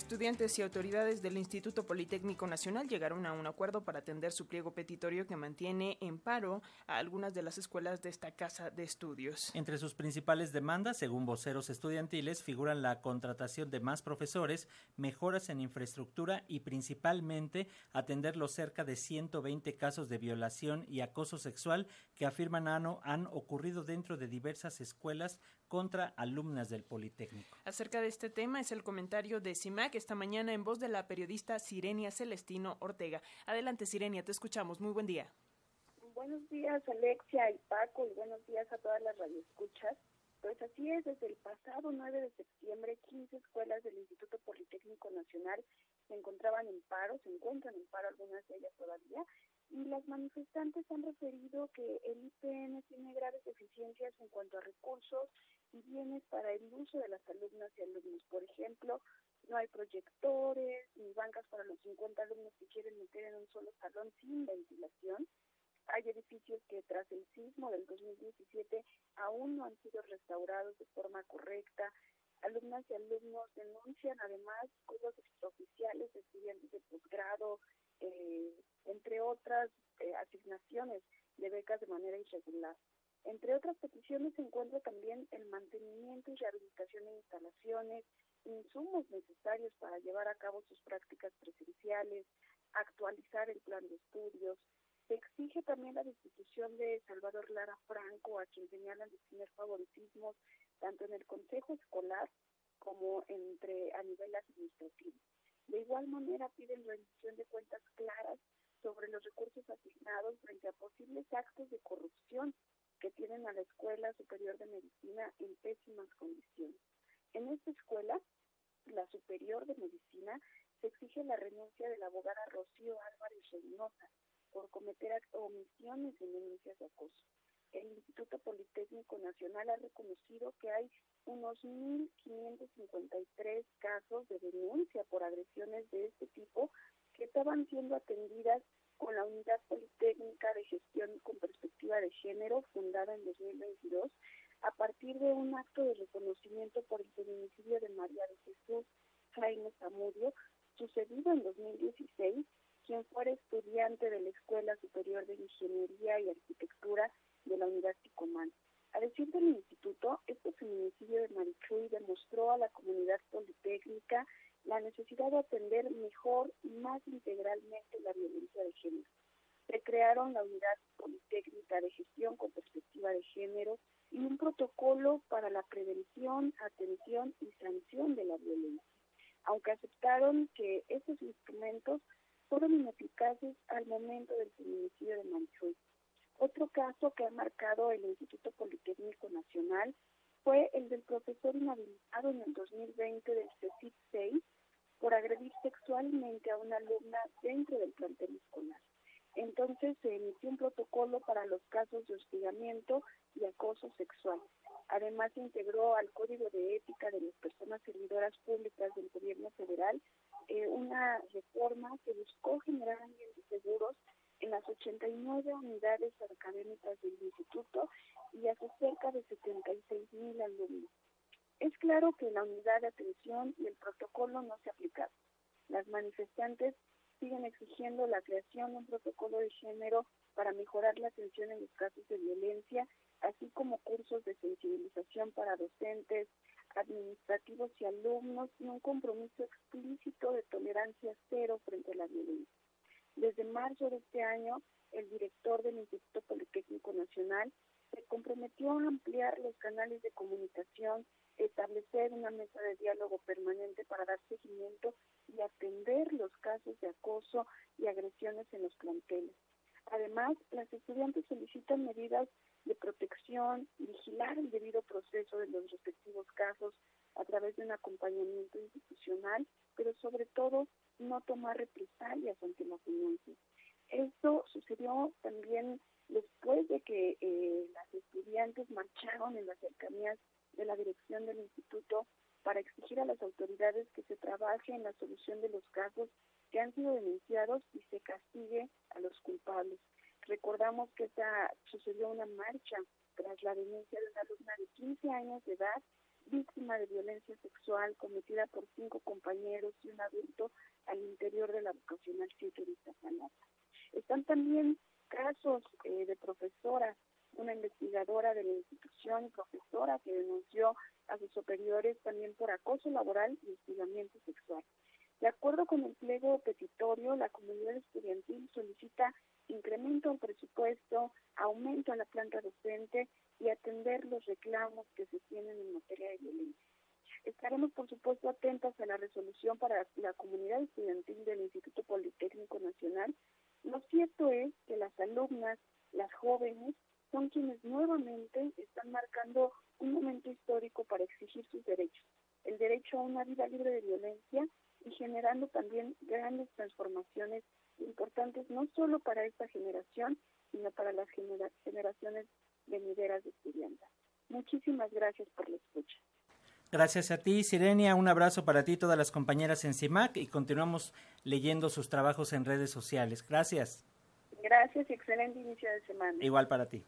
Estudiantes y autoridades del Instituto Politécnico Nacional llegaron a un acuerdo para atender su pliego petitorio que mantiene en paro a algunas de las escuelas de esta casa de estudios. Entre sus principales demandas, según voceros estudiantiles, figuran la contratación de más profesores, mejoras en infraestructura y principalmente atender los cerca de 120 casos de violación y acoso sexual que afirman ANO han ocurrido dentro de diversas escuelas contra alumnas del Politécnico. Acerca de este tema es el comentario de CIMAC esta mañana en voz de la periodista Sirenia Celestino Ortega. Adelante, Sirenia, te escuchamos. Muy buen día. Buenos días, Alexia y Paco, y buenos días a todas las radioescuchas. Pues así es, desde el pasado 9 de septiembre, 15 escuelas del Instituto Politécnico Nacional se encontraban en paro, se encuentran en paro algunas de ellas todavía, y las manifestantes han referido que el IPN tiene graves deficiencias en cuanto a recursos y bienes para el uso de las alumnas y alumnos. Por ejemplo, no hay proyectores ni bancas para los 50 alumnos que quieren meter en un solo salón sin ventilación. Hay edificios que tras el sismo del 2017 aún no han sido restaurados de forma correcta. Alumnas y alumnos denuncian además cosas extraoficiales estudiantes de posgrado, eh, entre otras eh, asignaciones de becas de manera irregular. Entre otras peticiones se encuentra también el mantenimiento y rehabilitación de instalaciones, insumos necesarios para llevar a cabo sus prácticas presenciales, actualizar el plan de estudios. Se exige también la destitución de Salvador Lara Franco, a quien señalan de tener favoritismos tanto en el consejo escolar como entre a nivel administrativo. De igual manera piden rendición de cuentas claras sobre los recursos asignados frente a posibles actos de corrupción que tienen a la Escuela Superior de Medicina en pésimas condiciones. En esta escuela, la Superior de Medicina, se exige la renuncia de la abogada Rocío Álvarez Reynosa por cometer omisiones en denuncias de acoso. El Instituto Politécnico Nacional ha reconocido que hay unos 1.553 casos de denuncia por agresiones de este tipo que estaban siendo atendidas con la Unidad Politécnica de Gestión con Perspectiva de Género, fundada en 2022, a partir de un acto de reconocimiento por el feminicidio de María de Jesús Jaime Zamudio, sucedido en 2016, quien fuera estudiante de la Escuela Superior de Ingeniería y Arquitectura de la Unidad Ticomán. A decir del instituto, este feminicidio de Marichuy demostró a la comunidad politécnica la necesidad de atender mejor y más integralmente la violencia de género. Se crearon la Unidad Politécnica de Gestión con Perspectiva de Género y un protocolo para la prevención, atención y sanción de la violencia, aunque aceptaron que estos instrumentos fueron ineficaces al momento del feminicidio de Manchuy. Otro caso que ha marcado el Instituto Politécnico Nacional fue el del profesor inhabilitado en el 2020 del CECIP 6 por agredir sexualmente a una alumna dentro del plantel escolar. Entonces se emitió un protocolo para los casos de hostigamiento y acoso sexual. Además integró al Código de Ética de las Personas Servidoras Públicas del Gobierno Federal eh, una reforma que buscó generar ambientes seguros en las 89 unidades académicas del instituto y a cerca de 76 mil alumnos. Es claro que la unidad de atención y el protocolo no se aplicaron. Las manifestantes siguen exigiendo la creación de un protocolo de género para mejorar la atención en los casos de violencia, así como cursos de sensibilización para docentes, administrativos y alumnos y un compromiso explícito de tolerancia cero frente a la violencia. Desde marzo de este año, el director del Instituto Politécnico Nacional se comprometió a ampliar los canales de comunicación, establecer una mesa de diálogo permanente para dar seguimiento y atender los casos de acoso y agresiones en los planteles. Además, las estudiantes solicitan medidas de protección, vigilar el debido proceso de los respectivos casos a través de un acompañamiento institucional, pero sobre todo no tomar represalias ante la denuncia. Esto sucedió también después de que eh, las estudiantes marcharon en las cercanías de la dirección del instituto para exigir a las autoridades que se trabaje en la solución de los casos que han sido denunciados y se castigue a los culpables. Recordamos que esta sucedió una marcha tras la denuncia de una alumna de 15 años de edad víctima de violencia sexual cometida por cinco compañeros y un adulto al interior de la vocacional 7 de Iztapalapa. Están también casos eh, de profesoras, una investigadora de la institución y profesora que denunció a sus superiores también por acoso laboral y hostigamiento sexual. De acuerdo con el pliego petitorio, la comunidad estudiantil solicita incremento al presupuesto, aumento a la planta docente y atender los reclamos que se tienen en materia de violencia. Estaremos, por supuesto, atentos a la resolución para la comunidad estudiantil del Instituto Politécnico Nacional. Lo cierto es que las alumnas, las jóvenes, son quienes nuevamente están marcando un momento histórico para exigir sus derechos, el derecho a una vida libre de violencia y generando también grandes transformaciones importantes no solo para esta generación, sino para las generaciones venideras de estudiantes. Muchísimas gracias por la escucha. Gracias a ti, Sirenia. Un abrazo para ti y todas las compañeras en CIMAC y continuamos leyendo sus trabajos en redes sociales. Gracias. Gracias y excelente inicio de semana. Igual para ti.